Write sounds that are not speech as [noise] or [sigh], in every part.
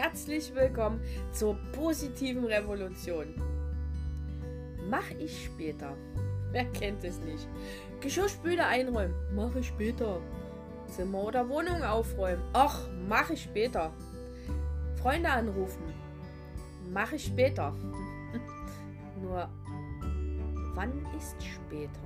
herzlich willkommen zur positiven Revolution. Mach ich später. [laughs] Wer kennt es nicht? Geschirrspüle einräumen. Mach ich später. Zimmer oder Wohnung aufräumen. Ach, mach ich später. Freunde anrufen. Mach ich später. [laughs] Nur, wann ist später?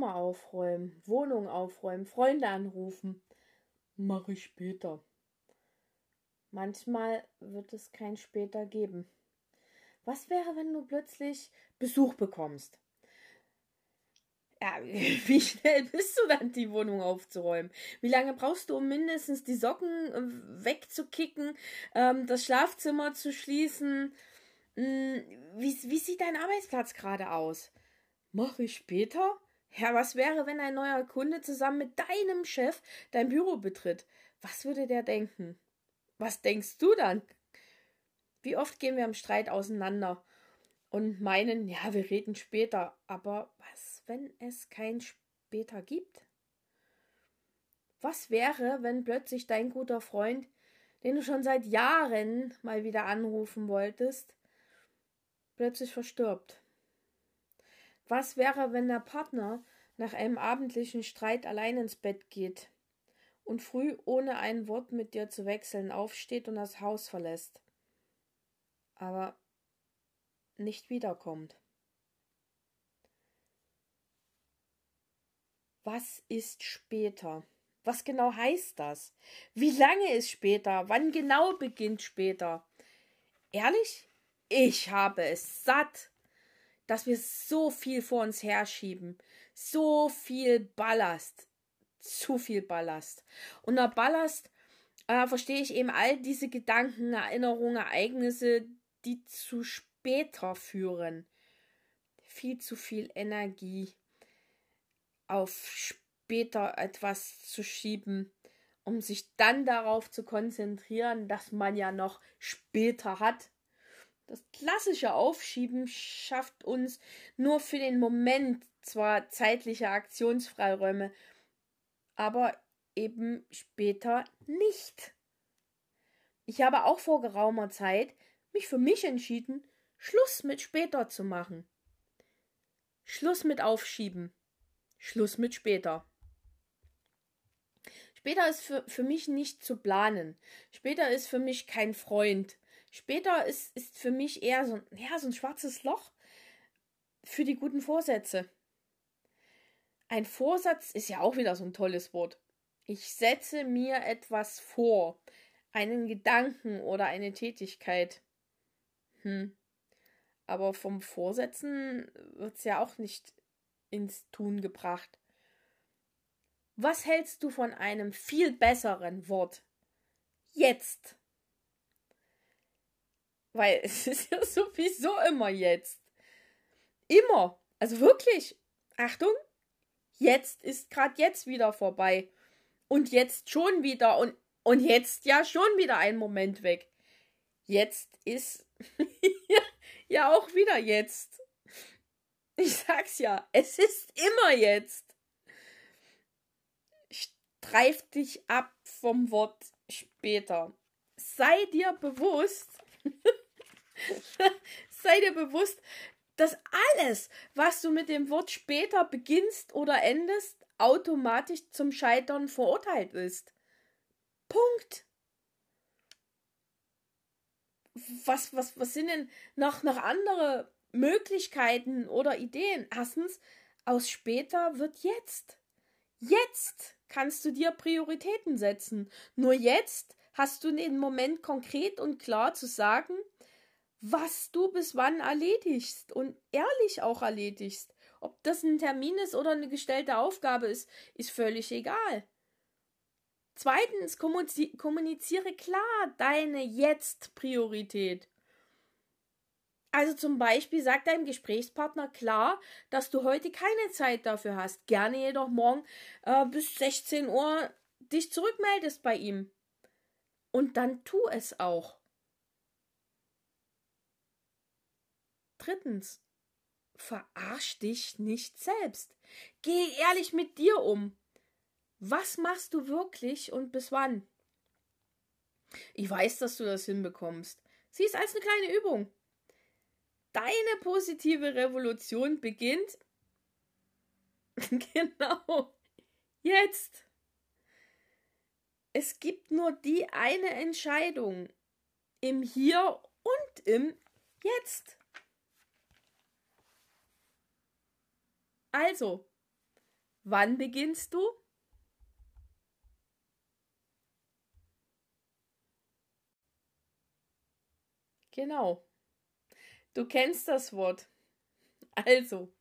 Zimmer aufräumen, Wohnung aufräumen, Freunde anrufen. Mache ich später. Manchmal wird es kein später geben. Was wäre, wenn du plötzlich Besuch bekommst? Ja, [laughs] wie schnell bist du dann, die Wohnung aufzuräumen? Wie lange brauchst du, um mindestens die Socken äh, wegzukicken, ähm, das Schlafzimmer zu schließen? Hm, wie, wie sieht dein Arbeitsplatz gerade aus? Mache ich später? Ja, was wäre, wenn ein neuer Kunde zusammen mit deinem Chef dein Büro betritt? Was würde der denken? Was denkst du dann? Wie oft gehen wir im Streit auseinander und meinen, ja, wir reden später, aber was, wenn es kein später gibt? Was wäre, wenn plötzlich dein guter Freund, den du schon seit Jahren mal wieder anrufen wolltest, plötzlich verstirbt? Was wäre, wenn der Partner nach einem abendlichen Streit allein ins Bett geht und früh ohne ein Wort mit dir zu wechseln aufsteht und das Haus verlässt, aber nicht wiederkommt? Was ist später? Was genau heißt das? Wie lange ist später? Wann genau beginnt später? Ehrlich? Ich habe es satt dass wir so viel vor uns herschieben. So viel Ballast. Zu viel Ballast. Unter Ballast äh, verstehe ich eben all diese Gedanken, Erinnerungen, Ereignisse, die zu später führen. Viel zu viel Energie auf später etwas zu schieben, um sich dann darauf zu konzentrieren, dass man ja noch später hat. Das klassische Aufschieben schafft uns nur für den Moment zwar zeitliche Aktionsfreiräume, aber eben später nicht. Ich habe auch vor geraumer Zeit mich für mich entschieden, Schluss mit später zu machen. Schluss mit Aufschieben. Schluss mit später. Später ist für, für mich nicht zu planen. Später ist für mich kein Freund. Später ist, ist für mich eher so, ja, so ein schwarzes Loch für die guten Vorsätze. Ein Vorsatz ist ja auch wieder so ein tolles Wort. Ich setze mir etwas vor, einen Gedanken oder eine Tätigkeit. Hm. Aber vom Vorsetzen wird es ja auch nicht ins Tun gebracht. Was hältst du von einem viel besseren Wort? Jetzt. Weil [laughs] es ist ja sowieso immer jetzt. Immer. Also wirklich. Achtung. Jetzt ist gerade jetzt wieder vorbei. Und jetzt schon wieder. Und, und jetzt ja schon wieder ein Moment weg. Jetzt ist [laughs] ja auch wieder jetzt. Ich sag's ja. Es ist immer jetzt. Streif dich ab vom Wort später. Sei dir bewusst, [laughs] Sei dir bewusst, dass alles, was du mit dem Wort später beginnst oder endest, automatisch zum Scheitern verurteilt ist. Punkt. Was, was, was sind denn noch, noch andere Möglichkeiten oder Ideen? Erstens, aus später wird jetzt. Jetzt kannst du dir Prioritäten setzen. Nur jetzt hast du den Moment konkret und klar zu sagen, was du bis wann erledigst und ehrlich auch erledigst. Ob das ein Termin ist oder eine gestellte Aufgabe ist, ist völlig egal. Zweitens, kommuniziere klar deine Jetzt-Priorität. Also zum Beispiel sag deinem Gesprächspartner klar, dass du heute keine Zeit dafür hast. Gerne jedoch morgen äh, bis 16 Uhr dich zurückmeldest bei ihm. Und dann tu es auch. Drittens, verarsch dich nicht selbst. Geh ehrlich mit dir um. Was machst du wirklich und bis wann? Ich weiß, dass du das hinbekommst. Sieh es als eine kleine Übung. Deine positive Revolution beginnt [laughs] genau jetzt. Es gibt nur die eine Entscheidung im Hier und im Jetzt. Also, wann beginnst du? Genau. Du kennst das Wort. Also,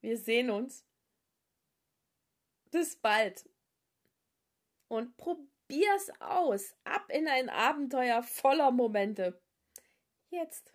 wir sehen uns. Bis bald. Und probier's aus. Ab in ein Abenteuer voller Momente. Jetzt.